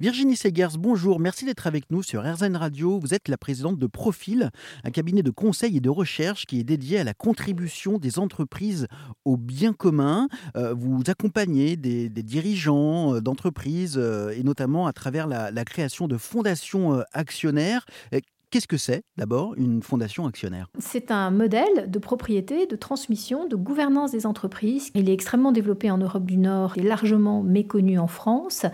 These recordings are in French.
Virginie Segers, bonjour, merci d'être avec nous sur RZN Radio. Vous êtes la présidente de Profil, un cabinet de conseil et de recherche qui est dédié à la contribution des entreprises au bien commun. Euh, vous accompagnez des, dirigeants euh, d'entreprises euh, et notamment à travers la, la création de fondations actionnaires. Qu'est-ce que c'est d'abord une fondation actionnaire? C'est un modèle de propriété, de transmission, de gouvernance des entreprises. Il est extrêmement développé en Europe du Nord et largement méconnu en France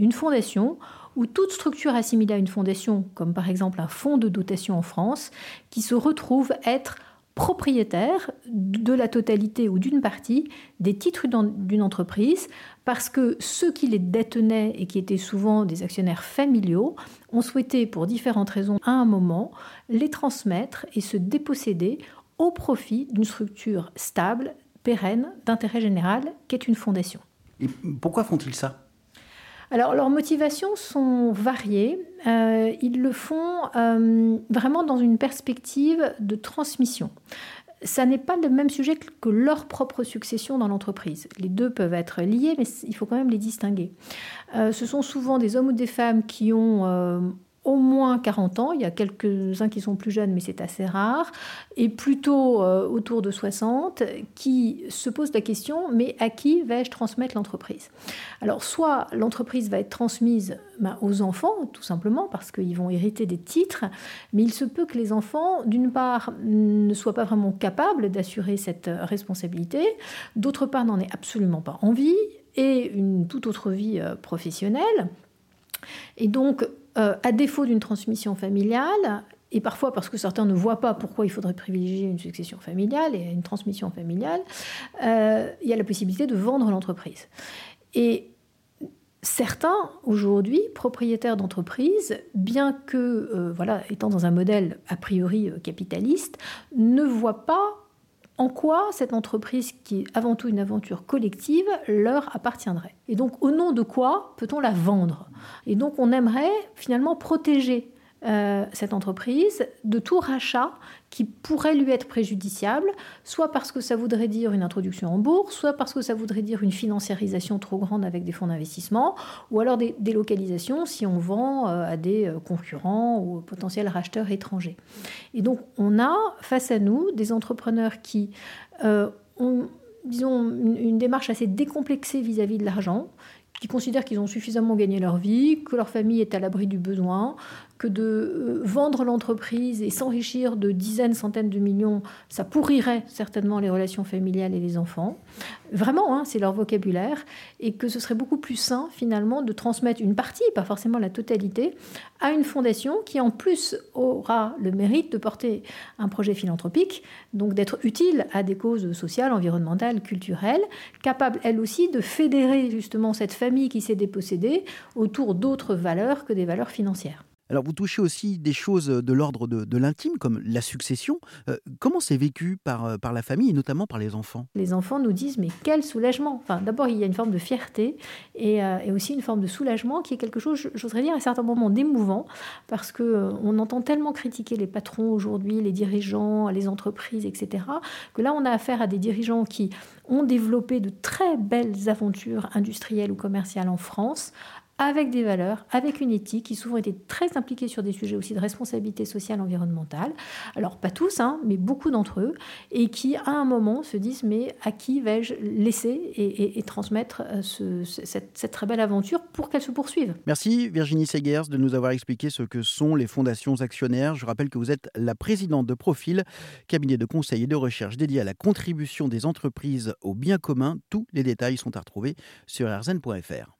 une fondation ou toute structure assimilée à une fondation, comme par exemple un fonds de dotation en France, qui se retrouve être propriétaire de la totalité ou d'une partie des titres d'une entreprise parce que ceux qui les détenaient et qui étaient souvent des actionnaires familiaux ont souhaité, pour différentes raisons, à un moment, les transmettre et se déposséder au profit d'une structure stable, pérenne, d'intérêt général, qu'est une fondation. Et pourquoi font-ils ça? Alors leurs motivations sont variées. Euh, ils le font euh, vraiment dans une perspective de transmission. Ça n'est pas le même sujet que leur propre succession dans l'entreprise. Les deux peuvent être liés, mais il faut quand même les distinguer. Euh, ce sont souvent des hommes ou des femmes qui ont au moins 40 ans, il y a quelques-uns qui sont plus jeunes, mais c'est assez rare, et plutôt euh, autour de 60, qui se posent la question, mais à qui vais-je transmettre l'entreprise? Alors, soit l'entreprise va être transmise ben, aux enfants, tout simplement, parce qu'ils vont hériter des titres, mais il se peut que les enfants, d'une part, ne soient pas vraiment capables d'assurer cette responsabilité, d'autre part, n'en aient absolument pas envie, et une toute autre vie euh, professionnelle. Et donc, euh, à défaut d'une transmission familiale, et parfois parce que certains ne voient pas pourquoi il faudrait privilégier une succession familiale et une transmission familiale, euh, il y a la possibilité de vendre l'entreprise. Et certains, aujourd'hui, propriétaires d'entreprises, bien que, euh, voilà, étant dans un modèle a priori capitaliste, ne voient pas en quoi cette entreprise, qui est avant tout une aventure collective, leur appartiendrait? Et donc, au nom de quoi peut-on la vendre? Et donc, on aimerait finalement protéger euh, cette entreprise de tout rachat qui pourrait lui être préjudiciable, soit parce que ça voudrait dire une introduction en bourse, soit parce que ça voudrait dire une financiarisation trop grande avec des fonds d'investissement, ou alors des délocalisations si on vend euh, à des euh, concurrents ou potentiels racheteurs étrangers. Et donc on a face à nous des entrepreneurs qui ont disons, une, démarche assez décomplexée vis-à-vis de l'argent, qui considèrent qu'ils ont suffisamment gagné leur vie, que leur famille est à l'abri du besoin, que de euh, vendre l'entreprise et s'enrichir de dizaines, centaines de millions, ça pourrirait certainement les relations familiales et les enfants. Vraiment, hein, c'est leur vocabulaire. Et que ce serait beaucoup plus sain, finalement, de transmettre une partie, pas forcément la totalité, à une fondation qui, en plus, aura le mérite de porter un projet philanthropique, donc d'être utile à des causes sociales, environnementales, culturelles, capable, elle aussi, de fédérer justement cette famille qui s'est dépossédée autour d'autres valeurs que des valeurs financières. Alors vous touchez aussi des choses de l'ordre de, l'intime, comme la succession. Euh, comment c'est vécu par, euh, par la famille et notamment par les enfants? Les enfants nous disent mais quel soulagement enfin, D'abord il y a une forme de fierté et, euh, aussi une forme de soulagement qui est quelque chose, j'oserais dire à certains moments d'émouvant, parce qu'on on entend tellement critiquer les patrons aujourd'hui, les dirigeants, les entreprises, etc., que là on a affaire à des dirigeants qui ont développé de très belles aventures industrielles ou commerciales en France, avec des valeurs, avec une éthique, qui souvent étaient très impliqués sur des sujets aussi de responsabilité sociale, environnementale. Alors pas tous, hein, mais beaucoup d'entre eux, et qui à un moment se disent mais à qui vais-je laisser et, transmettre euh, cette, très belle aventure pour qu'elle se poursuive? Merci Virginie Segers de nous avoir expliqué ce que sont les fondations actionnaires. Je rappelle que vous êtes la présidente de Profil, cabinet de conseil et de recherche dédié à la contribution des entreprises au bien commun. Tous les détails sont à retrouver sur rzn.fr.